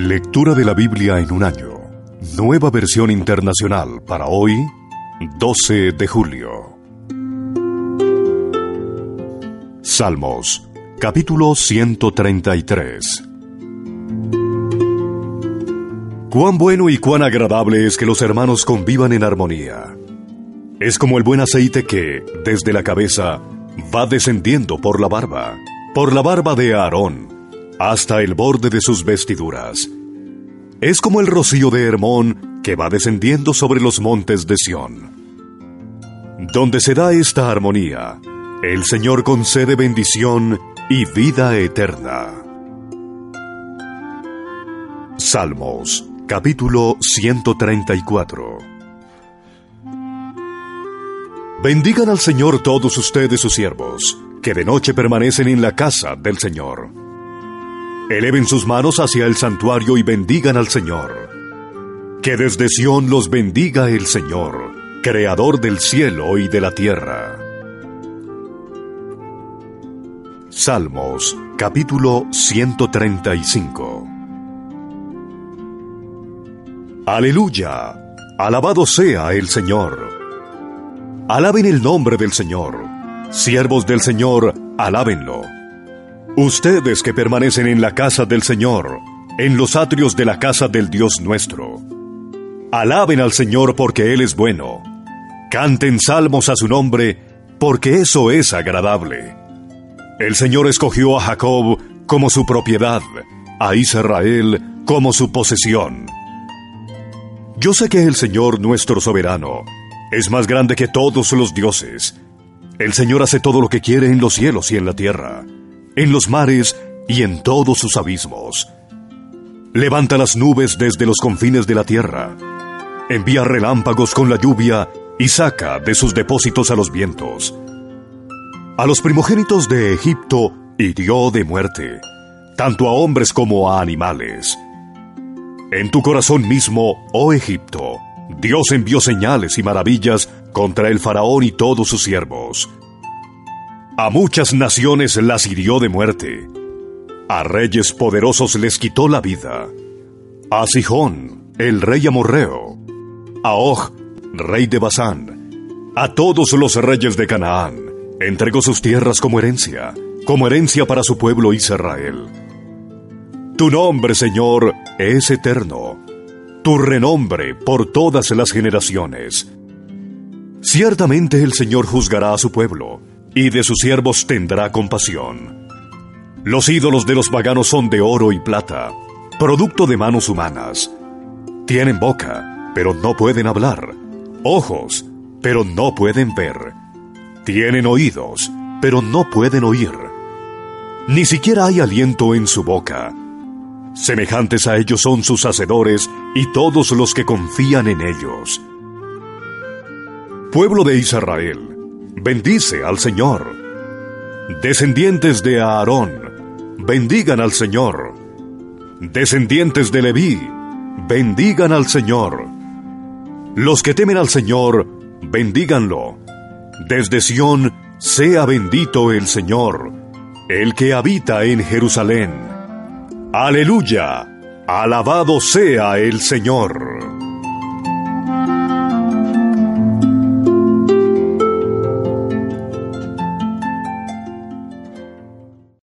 Lectura de la Biblia en un año. Nueva versión internacional para hoy, 12 de julio. Salmos, capítulo 133. Cuán bueno y cuán agradable es que los hermanos convivan en armonía. Es como el buen aceite que, desde la cabeza, va descendiendo por la barba, por la barba de Aarón, hasta el borde de sus vestiduras. Es como el rocío de Hermón que va descendiendo sobre los montes de Sión. Donde se da esta armonía, el Señor concede bendición y vida eterna. Salmos Capítulo 134 Bendigan al Señor todos ustedes sus siervos, que de noche permanecen en la casa del Señor. Eleven sus manos hacia el santuario y bendigan al Señor. Que desde Sión los bendiga el Señor, Creador del cielo y de la tierra. Salmos, capítulo 135 Aleluya. Alabado sea el Señor. Alaben el nombre del Señor. Siervos del Señor, alábenlo. Ustedes que permanecen en la casa del Señor, en los atrios de la casa del Dios nuestro. Alaben al Señor porque Él es bueno. Canten salmos a su nombre, porque eso es agradable. El Señor escogió a Jacob como su propiedad, a Israel como su posesión. Yo sé que el Señor nuestro soberano es más grande que todos los dioses. El Señor hace todo lo que quiere en los cielos y en la tierra, en los mares y en todos sus abismos. Levanta las nubes desde los confines de la tierra, envía relámpagos con la lluvia y saca de sus depósitos a los vientos. A los primogénitos de Egipto hirió de muerte, tanto a hombres como a animales. En tu corazón mismo, oh Egipto, Dios envió señales y maravillas contra el faraón y todos sus siervos. A muchas naciones las hirió de muerte. A reyes poderosos les quitó la vida. A Sijón, el rey amorreo. A Og, rey de Basán. A todos los reyes de Canaán. Entregó sus tierras como herencia, como herencia para su pueblo Israel. Tu nombre, Señor, es eterno, tu renombre por todas las generaciones. Ciertamente el Señor juzgará a su pueblo, y de sus siervos tendrá compasión. Los ídolos de los paganos son de oro y plata, producto de manos humanas. Tienen boca, pero no pueden hablar, ojos, pero no pueden ver. Tienen oídos, pero no pueden oír. Ni siquiera hay aliento en su boca Semejantes a ellos son sus hacedores y todos los que confían en ellos. Pueblo de Israel, bendice al Señor. Descendientes de Aarón, bendigan al Señor. Descendientes de Leví, bendigan al Señor. Los que temen al Señor, bendíganlo. Desde Sión, sea bendito el Señor, el que habita en Jerusalén. Aleluya. Alabado sea el Señor.